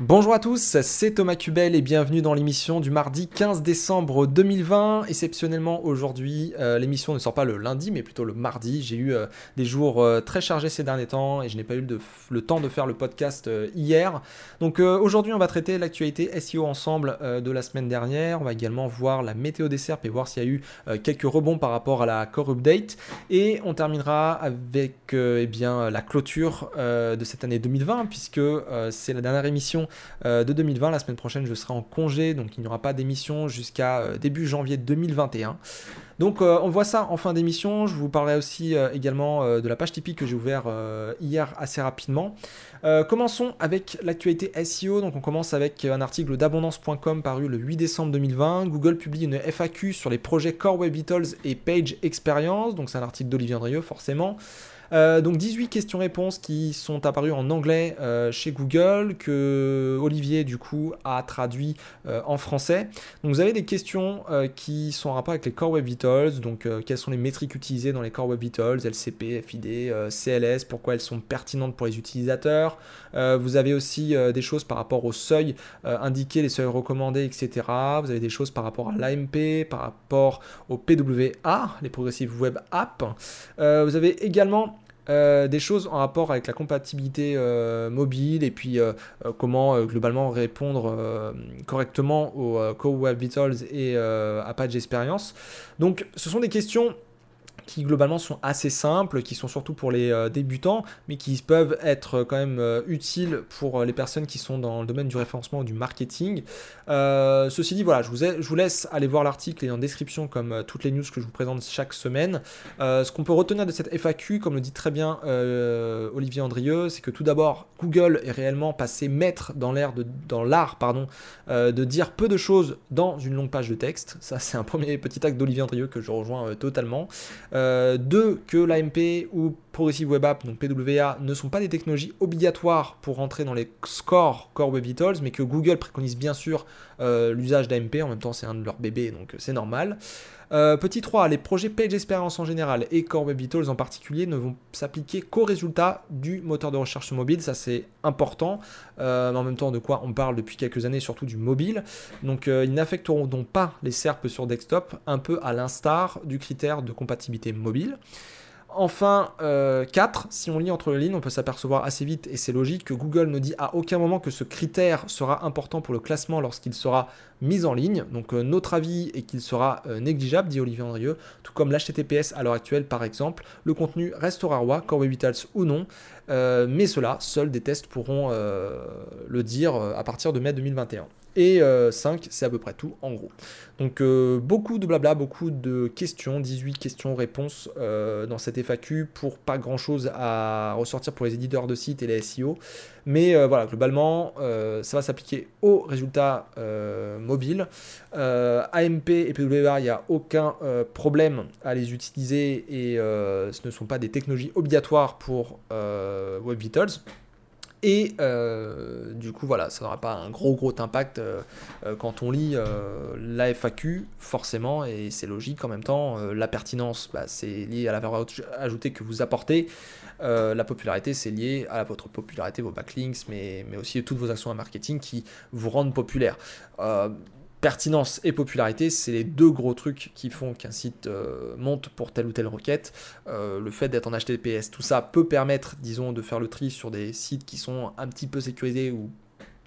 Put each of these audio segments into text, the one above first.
Bonjour à tous, c'est Thomas Cubel et bienvenue dans l'émission du mardi 15 décembre 2020. Exceptionnellement aujourd'hui, euh, l'émission ne sort pas le lundi mais plutôt le mardi. J'ai eu euh, des jours euh, très chargés ces derniers temps et je n'ai pas eu le temps de faire le podcast hier. Donc aujourd'hui on va traiter l'actualité SEO ensemble de la semaine dernière. On va également voir la météo des SERP et voir s'il y a eu quelques rebonds par rapport à la core update. Et on terminera avec eh bien, la clôture de cette année 2020 puisque c'est la dernière émission euh, de 2020. La semaine prochaine, je serai en congé, donc il n'y aura pas d'émission jusqu'à euh, début janvier 2021. Donc euh, on voit ça en fin d'émission. Je vous parlerai aussi également de la page typique que j'ai ouvert hier assez rapidement. commençons avec l'actualité SEO. Donc on commence avec un article d'abondance.com paru le 8 décembre 2020. Google publie une FAQ sur les projets Core Web Vitals et Page Experience. Donc c'est un article d'Olivier Andrieux forcément. Euh, donc 18 questions-réponses qui sont apparues en anglais euh, chez Google, que Olivier du coup a traduit euh, en français. Donc vous avez des questions qui sont en rapport avec les Core Web Vitals, donc quelles sont les métriques utilisées dans les Core Web Vitals, LCP, FID, CLS, pourquoi elles sont pertinentes pour les utilisateurs? vous avez aussi des choses par rapport au seuil indiqué, les seuils recommandés, etc. Vous avez des choses par rapport à l'AMP, par rapport au PWA, les Progressive Web App. vous avez également euh, des choses en rapport avec la compatibilité euh, mobile et puis euh, comment globalement répondre correctement aux Core Web Vitals et à Page Experience. Donc ce sont des questions qui globalement sont assez simples, qui sont surtout pour les euh, débutants, mais qui peuvent être quand même euh, utiles pour euh, les personnes qui sont dans le domaine du référencement ou du marketing. ceci dit, voilà, je vous, laisse aller voir l'article et en description comme toutes les news que je vous présente chaque semaine. ce qu'on peut retenir de cette FAQ, comme le dit très bien Olivier Andrieux, c'est que tout d'abord, Google est réellement passé maître dans l'art l'art pardon, de dire peu de choses dans une longue page de texte. Ça, c'est un premier petit acte d'Olivier Andrieux que je rejoins totalement. Euh, deux, que l'AMP ou Progressive Web App, donc PWA, ne sont pas des technologies obligatoires pour rentrer dans les scores Core Web Vitals, mais que Google préconise bien sûr euh, l'usage d'AMP, en même temps c'est un de leurs bébés, donc c'est normal. Euh, petit 3, les projets Page Experience en général et Core Web Vitals en particulier ne vont s'appliquer qu'aux résultats du moteur de recherche mobile, ça c'est important, euh, mais en même temps de quoi on parle depuis quelques années, surtout du mobile. Donc euh, ils n'affecteront donc pas les SERP sur desktop, un peu à l'instar du critère de compatibilité mobile. Enfin, 4, euh, si on lit entre les lignes, on peut s'apercevoir assez vite, et c'est logique, que Google ne dit à aucun moment que ce critère sera important pour le classement lorsqu'il sera mis en ligne. Donc euh, notre avis est qu'il sera euh, négligeable, dit Olivier Andrieux, tout comme l'HTTPS à l'heure actuelle par exemple. Le contenu restera roi, Core Web Vitals ou non, mais cela, seuls des tests pourront le dire à partir de mai 2021. Et 5, c'est à peu près tout en gros. Donc euh, beaucoup de blabla, beaucoup de questions, 18 questions-réponses euh, dans cette FAQ pour pas grand-chose à ressortir pour les éditeurs de sites et les SEO. Mais euh, voilà, globalement, ça va s'appliquer aux résultats mobiles. AMP et PWA, il n'y a aucun problème à les utiliser et ce ne sont pas des technologies obligatoires pour Web. Et euh, du coup, voilà, ça n'aura pas un gros gros impact euh, euh, quand on lit la FAQ, forcément, et c'est logique en même temps. la pertinence, bah, c'est lié à la valeur ajoutée que vous apportez. la popularité, c'est lié à votre popularité, vos backlinks, mais, mais aussi toutes vos actions en marketing qui vous rendent populaire pertinence et popularité, c'est les deux gros trucs qui font qu'un site euh, monte pour telle ou telle requête. Euh, le fait d'être en HTTPS, tout ça peut permettre, disons, de faire le tri sur des sites qui sont un petit peu sécurisés ou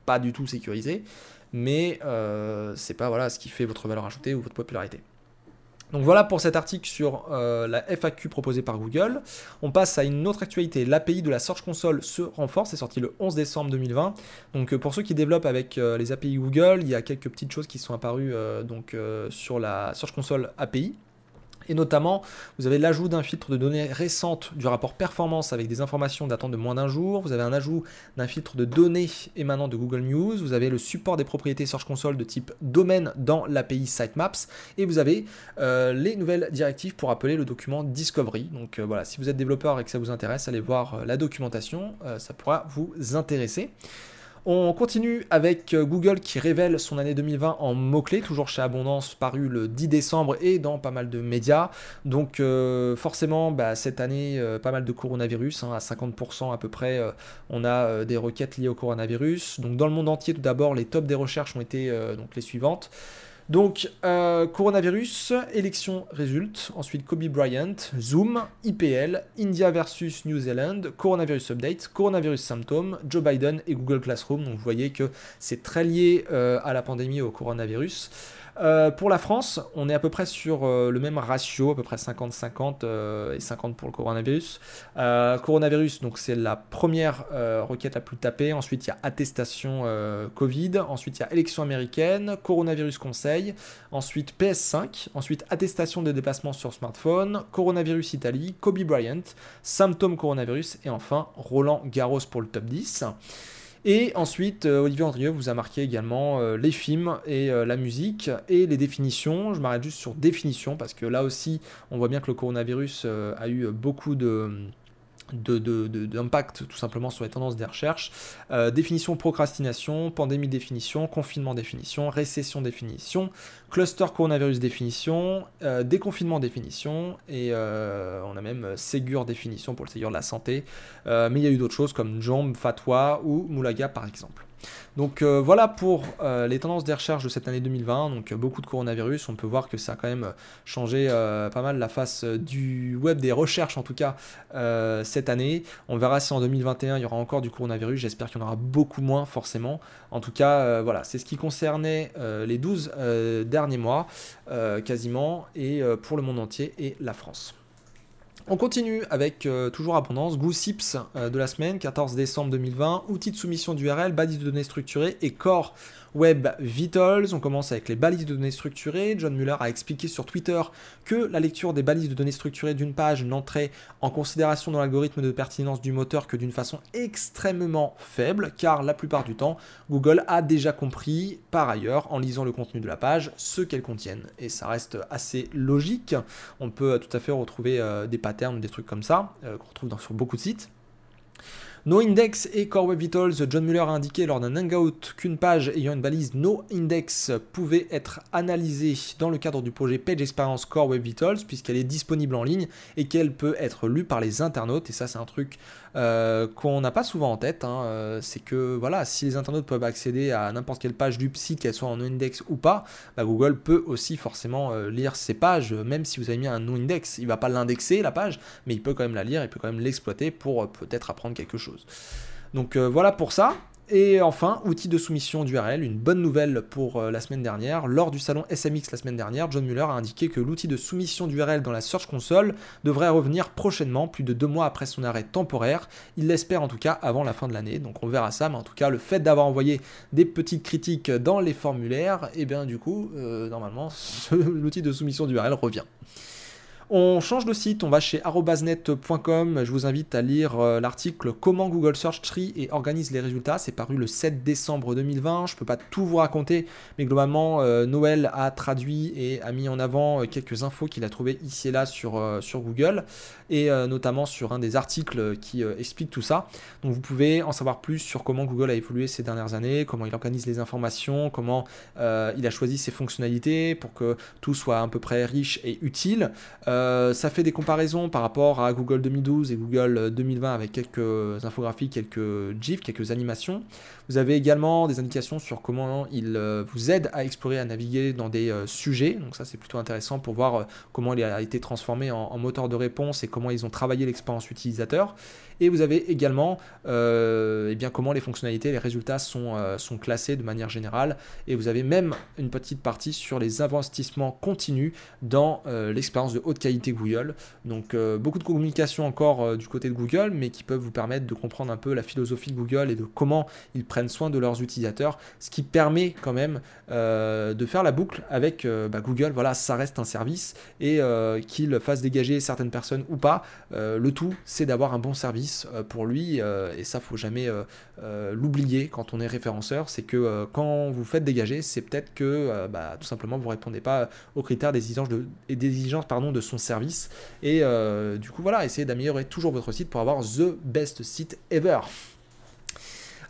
pas du tout sécurisés, mais euh, c'est pas voilà ce qui fait votre valeur ajoutée ou votre popularité. Donc voilà pour cet article sur euh, la FAQ proposée par Google. On passe à une autre actualité. L'API de la Search Console se renforce. C'est sorti le 11 décembre 2020. Donc euh, pour ceux qui développent avec euh, les API Google, il y a quelques petites choses qui sont apparues donc, sur la Search Console API. Et notamment, vous avez l'ajout d'un filtre de données récentes du rapport performance avec des informations datant de moins d'un jour. Vous avez un ajout d'un filtre de données émanant de Google News. Vous avez le support des propriétés Search Console de type domaine dans l'API Sitemaps. Et vous avez euh, les nouvelles directives pour appeler le document Discovery. Donc euh, voilà, si vous êtes développeur et que ça vous intéresse, allez voir euh, la documentation. ça pourra vous intéresser. On continue avec euh, Google qui révèle son année 2020 en mots-clés, toujours chez Abondance, paru le 10 décembre et dans pas mal de médias. Donc euh, forcément, bah, cette année, euh, pas mal de coronavirus, hein, à 50% à peu près, on a des requêtes liées au coronavirus. Donc dans le monde entier, tout d'abord, les tops des recherches ont été donc les suivantes. Donc, euh, coronavirus, élection résulte. Ensuite, Kobe Bryant, Zoom, IPL, India versus New Zealand, coronavirus update, coronavirus symptômes, Joe Biden et Google Classroom. Donc, vous voyez que c'est très lié euh, à la pandémie au coronavirus. Euh, pour la France, on est à peu près sur euh, le même ratio, à peu près 50-50 euh, et 50 pour le coronavirus. coronavirus, donc c'est la première requête la plus tapée. Ensuite, il y a attestation Covid. Ensuite, il y a élection américaine, coronavirus conseil. Ensuite, PS5. Ensuite, attestation de déplacement sur smartphone. Coronavirus Italie, Kobe Bryant, symptômes coronavirus. Et enfin, Roland Garros pour le top 10. Et ensuite, euh, Olivier Andrieux vous a marqué également euh, les films et euh, la musique et les définitions. Je m'arrête juste sur définition parce que là aussi, on voit bien que le coronavirus a eu beaucoup de d'impact tout simplement sur les tendances des recherches. Euh, définition procrastination, pandémie définition, confinement définition, récession définition, cluster coronavirus définition, euh, déconfinement définition, et euh, on a même Ségur définition pour le Ségur de la santé. mais il y a eu d'autres choses comme Jomb, Fatwa ou Moulaga par exemple. Donc euh, voilà pour euh, les tendances des recherches de cette année 2020. Donc euh, beaucoup de coronavirus. On peut voir que ça a quand même changé pas mal la face du web des recherches en tout cas cette année. On verra si en 2021 il y aura encore du coronavirus. J'espère qu'il y en aura beaucoup moins forcément. En tout cas voilà, c'est ce qui concernait les 12 derniers mois quasiment et pour le monde entier et la France. On continue avec euh, toujours abondance, Goossips euh, de la semaine, 14 décembre 2020, outils de soumission d'URL, balises de données structurées et Core Web Vitals. On commence avec les balises de données structurées. John Muller a expliqué sur Twitter que la lecture des balises de données structurées d'une page n'entrait en considération dans l'algorithme de pertinence du moteur que d'une façon extrêmement faible, car la plupart du temps, Google a déjà compris, par ailleurs, en lisant le contenu de la page, ce qu'elle contienne. Et ça reste assez logique. On peut tout à fait retrouver euh, des patterns, des trucs comme ça, euh, qu'on retrouve sur beaucoup de sites. NoIndex et Core Web Vitals, John Muller a indiqué lors d'un hangout qu'une page ayant une balise NoIndex pouvait être analysée dans le cadre du projet Page Experience Core Web Vitals puisqu'elle est disponible en ligne et qu'elle peut être lue par les internautes. Et ça c'est un truc euh, qu'on n'a pas souvent en tête. Hein, euh, c'est que voilà, si les internautes peuvent accéder à n'importe quelle page du site, qu'elle soit en no-index ou pas, bah, Google peut aussi forcément euh, lire ces pages, même si vous avez mis un no-index. Il va pas l'indexer la page, mais il peut quand même la lire, il peut quand même l'exploiter pour peut-être apprendre quelque chose. Donc voilà pour ça. Et enfin, outil de soumission d'URL, une bonne nouvelle pour euh, la semaine dernière. Lors du salon SMX la semaine dernière, John Muller a indiqué que l'outil de soumission d'URL dans la Search Console devrait revenir prochainement, plus de deux mois après son arrêt temporaire. Il l'espère en tout cas avant la fin de l'année, donc on verra ça. Mais en tout cas, le fait d'avoir envoyé des petites critiques dans les formulaires, et eh bien du coup, euh, normalement, l'outil de soumission d'URL revient. On change de site, on va chez arobasnet.com. Je vous invite à lire euh, l'article Comment Google Search Tree et organise les résultats. C'est paru le 7 décembre 2020. Je ne peux pas tout vous raconter, mais globalement, euh, Noël a traduit et a mis en avant euh, quelques infos qu'il a trouvées ici et là sur, Google, et notamment sur un des articles qui explique tout ça. Donc vous pouvez en savoir plus sur comment Google a évolué ces dernières années, comment il organise les informations, comment il a choisi ses fonctionnalités pour que tout soit à peu près riche et utile. Ça fait des comparaisons par rapport à Google 2012 et Google 2020 avec quelques infographies, quelques GIFs, quelques animations. Vous avez également des indications sur comment il euh, vous aide à explorer, à naviguer dans des euh, sujets. Donc ça c'est plutôt intéressant pour voir comment il a été transformé en, moteur de réponse et comment ils ont travaillé l'expérience utilisateur. Et vous avez également eh bien, comment les fonctionnalités, les résultats sont classés de manière générale. Et vous avez même une petite partie sur les investissements continus dans l'expérience de haute qualité Google. Donc euh, beaucoup de communication encore euh, du côté de Google, mais qui peuvent vous permettre de comprendre un peu la philosophie de Google et de comment ils prennent soin de leurs utilisateurs, ce qui permet quand même euh, de faire la boucle avec bah, Google. Voilà, ça reste un service et qu'il fasse dégager certaines personnes ou pas. le tout, c'est d'avoir un bon service pour lui et ça, faut jamais l'oublier quand on est référenceur. C'est que quand vous faites dégager, c'est peut-être que bah, tout simplement vous répondez pas aux critères d'exigence de, pardon de son service. Et euh, du coup, voilà, essayez d'améliorer toujours votre site pour avoir the best site ever.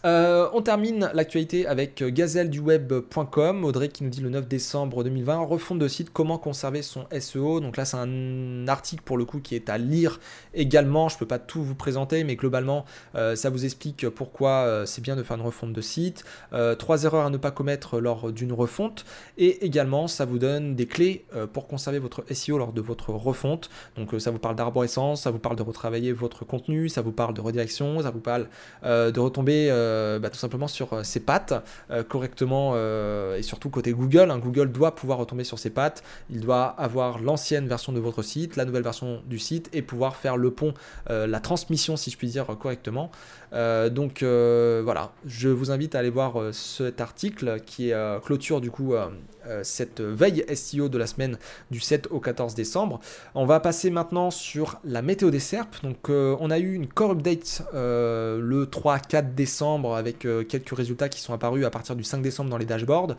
On termine l'actualité avec gazelleduweb.com. Audrey qui nous dit le 9 décembre 2020, refonte de site, comment conserver son SEO. Donc là, c'est un article pour le coup qui est à lire également. Je ne peux pas tout vous présenter, mais globalement, ça vous explique pourquoi c'est bien de faire une refonte de site. trois erreurs à ne pas commettre lors d'une refonte. Et également, ça vous donne des clés pour conserver votre SEO lors de votre refonte. Donc ça vous parle d'arborescence, ça vous parle de retravailler votre contenu, ça vous parle de redirection, ça vous parle de retomber euh, bah, tout simplement sur euh, ses pattes euh, correctement et surtout côté Google. Hein. Google doit pouvoir retomber sur ses pattes. Il doit avoir l'ancienne version de votre site, la nouvelle version du site et pouvoir faire le pont, la transmission si je puis dire correctement. Donc voilà, je vous invite à aller voir cet article qui clôture du coup cette veille SEO de la semaine du 7 au 14 décembre. On va passer maintenant sur la météo des SERP. Donc on a eu une core update le 3-4 décembre avec euh, quelques résultats qui sont apparus à partir du 5 décembre dans les dashboards.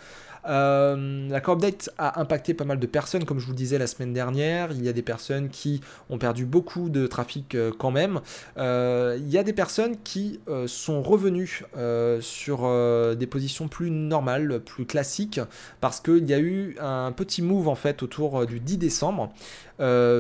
Euh, la core update a impacté pas mal de personnes, comme je vous le disais la semaine dernière. Il y a des personnes qui ont perdu beaucoup de trafic euh, quand même. il y a des personnes qui sont revenues sur des positions plus normales, plus classiques, parce qu'il y a eu un petit move en fait autour du 10 décembre.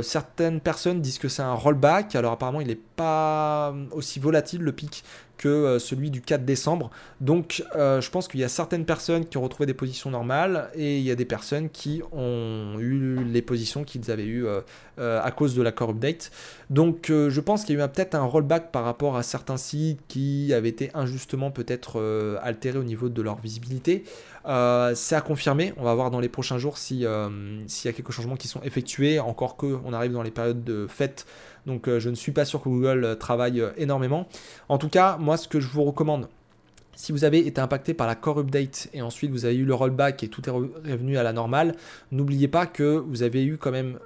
Certaines personnes disent que c'est un rollback, alors apparemment il n'est pas aussi volatile le pic que euh, celui du 4 décembre. Donc euh, je pense qu'il y a certaines personnes qui ont retrouvé des positions normales et il y a des personnes qui ont eu les positions qu'ils avaient eues euh, à cause de la core update. Donc je pense qu'il y a eu peut-être un rollback par rapport à certains sites qui avaient été injustement peut-être altérés au niveau de leur visibilité. C'est à confirmer, on va voir dans les prochains jours s'il y a quelques changements qui sont effectués, encore que on arrive dans les périodes de fête donc euh, je ne suis pas sûr que Google euh, travaille euh, énormément. En tout cas, moi ce que je vous recommande, si vous avez été impacté par la core update et ensuite vous avez eu le rollback et tout est revenu à la normale, n'oubliez pas que vous avez eu quand même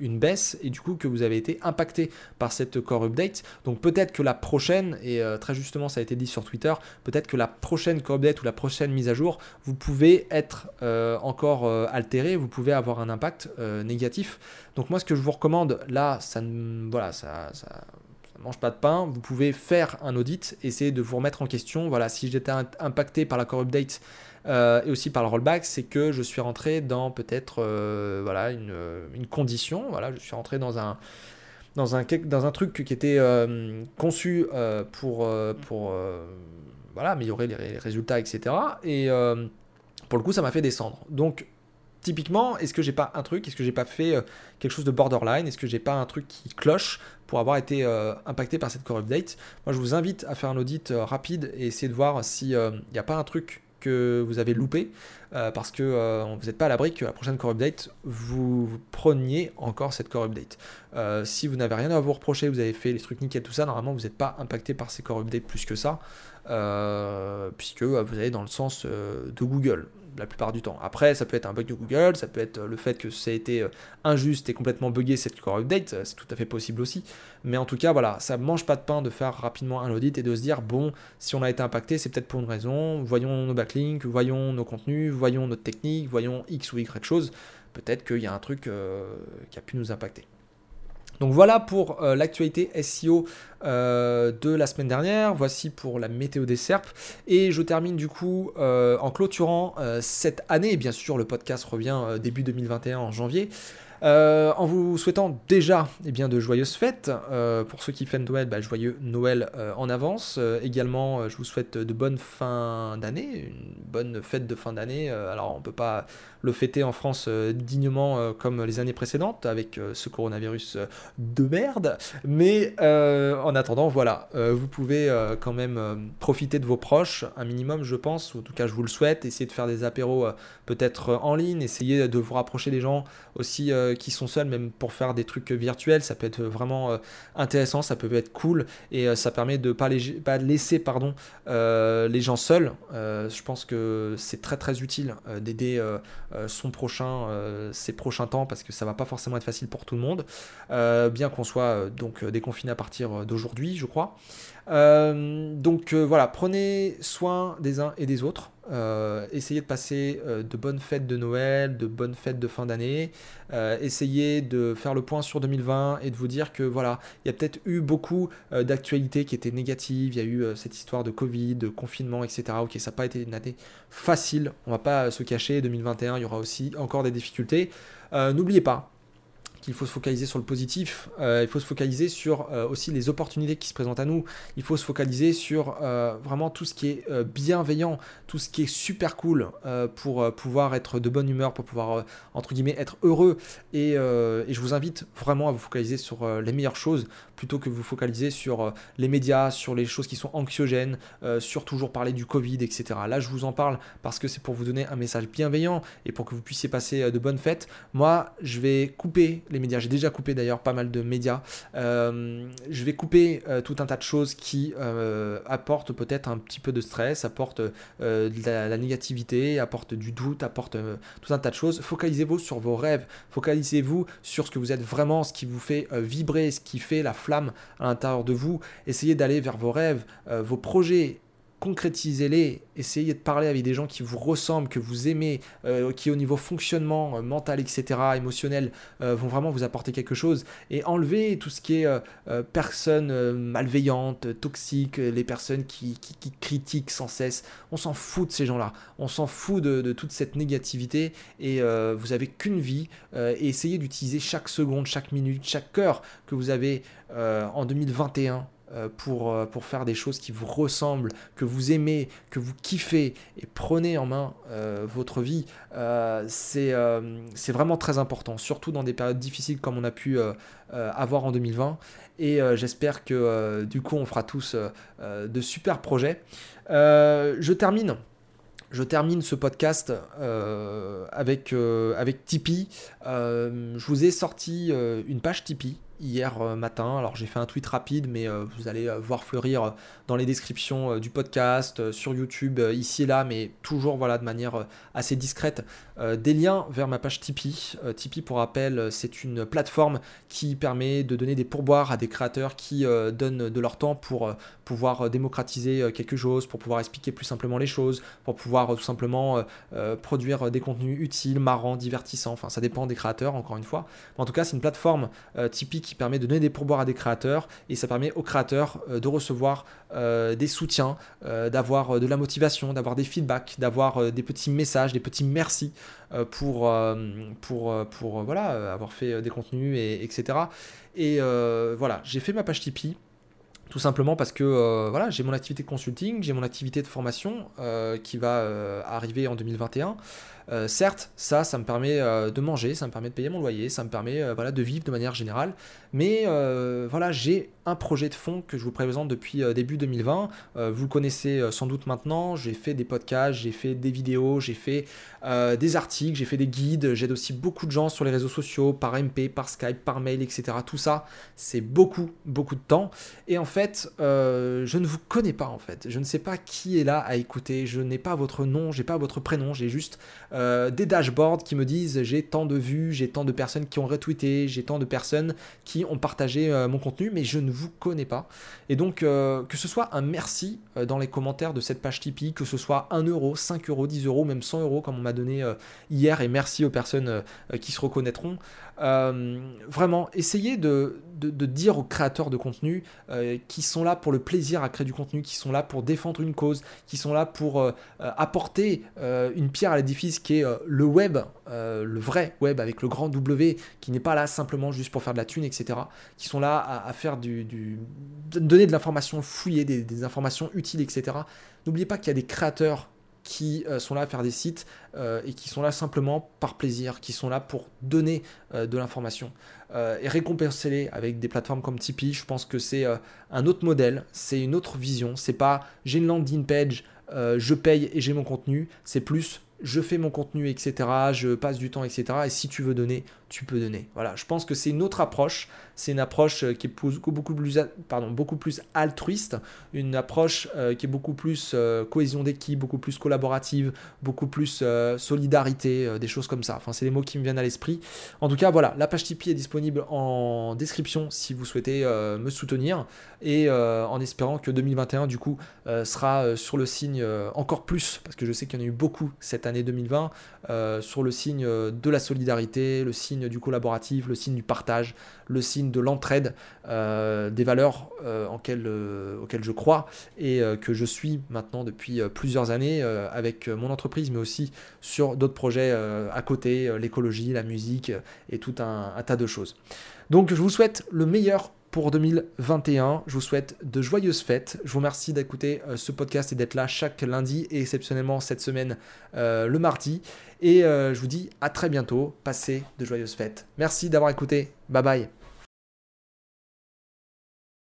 une baisse et du coup que vous avez été impacté par cette core update. Donc peut-être que la prochaine, et très justement ça a été dit sur Twitter, peut-être que la prochaine core update ou la prochaine mise à jour, vous pouvez être encore altéré, vous pouvez avoir un impact négatif. Donc moi ce que je vous recommande là, ça voilà, ça, mange pas de pain. Vous pouvez faire un audit, essayer de vous remettre en question. Voilà, si j'étais impacté par la core update euh, et aussi par le rollback, c'est que je suis rentré dans peut-être euh, voilà une, une, condition. Voilà, je suis rentré dans un dans un, dans un truc qui était euh, conçu pour, pour voilà, améliorer les, les, résultats, etc. Et pour le coup, ça m'a fait descendre. Donc, Typiquement, est-ce que j'ai pas un truc, est-ce que j'ai pas fait euh, quelque chose de borderline, est-ce que j'ai pas un truc qui cloche pour avoir été euh, impacté par cette core update? Moi, je vous invite à faire un audit euh, rapide et essayer de voir s'il n'y a pas un truc que vous avez loupé parce que vous n'êtes pas à l'abri que la prochaine core update vous, preniez encore cette core update. si vous n'avez rien à vous reprocher, vous avez fait les trucs nickel, tout ça, normalement vous n'êtes pas impacté par ces core updates plus que ça, puisque vous allez dans le sens de Google la plupart du temps. Après, ça peut être un bug de Google, ça peut être le fait que ça a été euh, injuste et complètement buggé cette core update, c'est tout à fait possible aussi. Mais en tout cas, voilà, ça mange pas de pain de faire rapidement un audit et de se dire, bon, si on a été impacté, c'est peut-être pour une raison, voyons nos backlinks, voyons nos contenus, voyons notre technique, voyons X ou Y chose, peut-être qu'il y a un truc euh, qui a pu nous impacter. Donc voilà pour euh, l'actualité SEO euh, de la semaine dernière. Voici pour la météo des SERP. Et je termine du coup euh, en clôturant cette année. Bien sûr, le podcast revient début 2021 en janvier. en vous souhaitant déjà eh bien, de joyeuses fêtes. pour ceux qui fêtent Noël, bah, joyeux Noël en avance. également, je vous souhaite de bonnes fins d'année, une bonne fête de fin d'année. alors, on ne peut pas le fêter en France euh, dignement euh, comme les années précédentes avec euh, ce coronavirus de merde. Mais en attendant, voilà, vous pouvez quand même profiter de vos proches un minimum, je pense, ou en tout cas je vous le souhaite. Essayer de faire des apéros peut-être en ligne, essayer de vous rapprocher des gens aussi qui sont seuls, même pour faire des trucs virtuels. Ça peut être vraiment intéressant, ça peut être cool et ça permet de pas, pas laisser pardon, les gens seuls. je pense que c'est très très utile d'aider son prochain, euh, ses prochains temps, parce que ça va pas forcément être facile pour tout le monde, euh, bien qu'on soit donc déconfiné à partir d'aujourd'hui, je crois. Donc voilà, prenez soin des uns et des autres. Euh, essayez de passer euh, de bonnes fêtes de Noël, de bonnes fêtes de fin d'année. Euh, essayez de faire le point sur 2020 et de vous dire que voilà, il y a peut-être eu beaucoup d'actualités qui étaient négatives. Il y a eu cette histoire de Covid, de confinement, etc. Ok, ça n'a pas été une année facile. On va pas se cacher. 2021, il y aura aussi encore des difficultés. N'oubliez pas, qu'il faut se focaliser sur le positif, euh, il faut se focaliser sur euh, aussi les opportunités qui se présentent à nous, il faut se focaliser sur euh, vraiment tout ce qui est bienveillant, tout ce qui est super cool pour pouvoir être de bonne humeur, pour pouvoir, entre guillemets, être heureux. Et, et, je vous invite vraiment à vous focaliser sur les meilleures choses plutôt que vous focaliser sur les médias, sur les choses qui sont anxiogènes, sur toujours parler du Covid, etc. Là, je vous en parle parce que c'est pour vous donner un message bienveillant et pour que vous puissiez passer de bonnes fêtes. Moi, je vais couper les médias. J'ai déjà coupé d'ailleurs pas mal de médias. Euh, je vais couper euh, tout un tas de choses qui euh, apportent peut-être un petit peu de stress, apportent de la, négativité, apportent du doute, apportent tout un tas de choses. Focalisez-vous sur vos rêves. Focalisez-vous sur ce que vous êtes vraiment, ce qui vous fait vibrer, ce qui fait la flamme à l'intérieur de vous. Essayez d'aller vers vos rêves, vos projets concrétisez-les, essayez de parler avec des gens qui vous ressemblent, que vous aimez, euh, qui au niveau fonctionnement euh, mental, etc., émotionnel, euh, vont vraiment vous apporter quelque chose, et enlevez tout ce qui est personnes malveillantes, toxiques, les personnes qui, critiquent sans cesse. On s'en fout de ces gens-là, on s'en fout de, toute cette négativité, et vous avez qu'une vie, et essayez d'utiliser chaque seconde, chaque minute, chaque heure que vous avez en 2021 euh, pour, euh, pour faire des choses qui vous ressemblent, que vous aimez, que vous kiffez, et prenez en main euh, votre vie, c'est vraiment très important, surtout dans des périodes difficiles comme on a pu avoir en 2020. Et j'espère que du coup on fera tous de super projets. je termine je termine ce podcast avec, avec Tipeee. je vous ai sorti une page Tipeee hier euh, matin. Alors j'ai fait un tweet rapide, mais euh, vous allez euh, voir fleurir dans les descriptions du podcast, sur YouTube, ici et là, mais toujours voilà de manière assez discrète, des liens vers ma page Tipeee. Tipeee, pour rappel, c'est une plateforme qui permet de donner des pourboires à des créateurs qui donnent de leur temps pour pouvoir démocratiser quelque chose, pour pouvoir expliquer plus simplement les choses, pour pouvoir tout simplement produire des contenus utiles, marrants, divertissants. Enfin, ça dépend des créateurs, encore une fois. en tout cas, c'est une plateforme Tipeee qui permet de donner des pourboires à des créateurs et ça permet aux créateurs euh, de recevoir euh, des soutiens, euh, d'avoir de la motivation, d'avoir des feedbacks, d'avoir des petits messages, des petits merci pour, pour, pour voilà, avoir fait des contenus, et, etc. Et voilà, j'ai fait ma page Tipeee. Tout simplement parce que voilà, j'ai mon activité de consulting, j'ai mon activité de formation qui va arriver en 2021. Euh, certes, ça, ça me permet euh, de manger, ça me permet de payer mon loyer, ça me permet euh, de vivre de manière générale. Mais voilà, j'ai un projet de fond que je vous présente depuis début 2020. vous le connaissez sans doute maintenant. J'ai fait des podcasts, j'ai fait des vidéos, j'ai fait des articles, j'ai fait des guides. J'aide aussi beaucoup de gens sur les réseaux sociaux, par MP, par Skype, par mail, etc. Tout ça, c'est beaucoup, beaucoup de temps. Et en fait, je ne vous connais pas en fait. Je ne sais pas qui est là à écouter. Je n'ai pas votre nom, j'ai pas votre prénom, j'ai juste euh, des dashboards qui me disent j'ai tant de vues, j'ai tant de personnes qui ont retweeté, j'ai tant de personnes qui ont partagé euh, mon contenu, mais je ne vous connais pas. Et donc, euh, que ce soit un merci dans les commentaires de cette page Tipeee, que ce soit 1 euro, 5 euros, 10 euros, même 100 euros comme on m'a donné hier, et merci aux personnes qui se reconnaîtront. vraiment, essayez de, de, dire aux créateurs de contenu qui sont là pour le plaisir à créer du contenu, qui sont là pour défendre une cause, qui sont là pour apporter une pierre à l'édifice qui est euh, le web, euh, le vrai web avec le grand W, qui n'est pas là simplement juste pour faire de la thune, etc. Qui sont là à, faire du, donner de l'information fouillée, des, informations utiles, etc. N'oubliez pas qu'il y a des créateurs qui euh, sont là à faire des sites et qui sont là simplement par plaisir, qui sont là pour donner de l'information. et récompenser-les avec des plateformes comme Tipeee, je pense que c'est un autre modèle, c'est une autre vision. C'est pas j'ai une landing page, je paye et j'ai mon contenu, c'est plus je fais mon contenu, etc. Je passe du temps, etc. Et si tu veux donner, tu peux donner. Voilà, je pense que c'est une autre approche. C'est une approche qui est beaucoup plus, pardon, beaucoup plus altruiste, une approche qui est beaucoup plus cohésion d'équipe, beaucoup plus collaborative, beaucoup plus solidarité, des choses comme ça. Enfin, c'est les mots qui me viennent à l'esprit. En tout cas, voilà, la page Tipeee est disponible en description si vous souhaitez me soutenir et en espérant que 2021 du coup sera sur le signe encore plus parce que je sais qu'il y en a eu beaucoup cette année 2020 sur le signe de la solidarité, le signe du collaboratif, le signe du partage, le signe de l'entraide, euh, des valeurs euh, euh, auxquelles je crois et que je suis maintenant depuis plusieurs années avec mon entreprise, mais aussi sur d'autres projets à côté, l'écologie, la musique et tout un tas de choses. Donc je vous souhaite le meilleur pour 2021. Je vous souhaite de joyeuses fêtes. Je vous remercie d'écouter euh, ce podcast et d'être là chaque lundi et exceptionnellement cette semaine euh, le mardi. Et euh, je vous dis à très bientôt. Passez de joyeuses fêtes. Merci d'avoir écouté. Bye bye.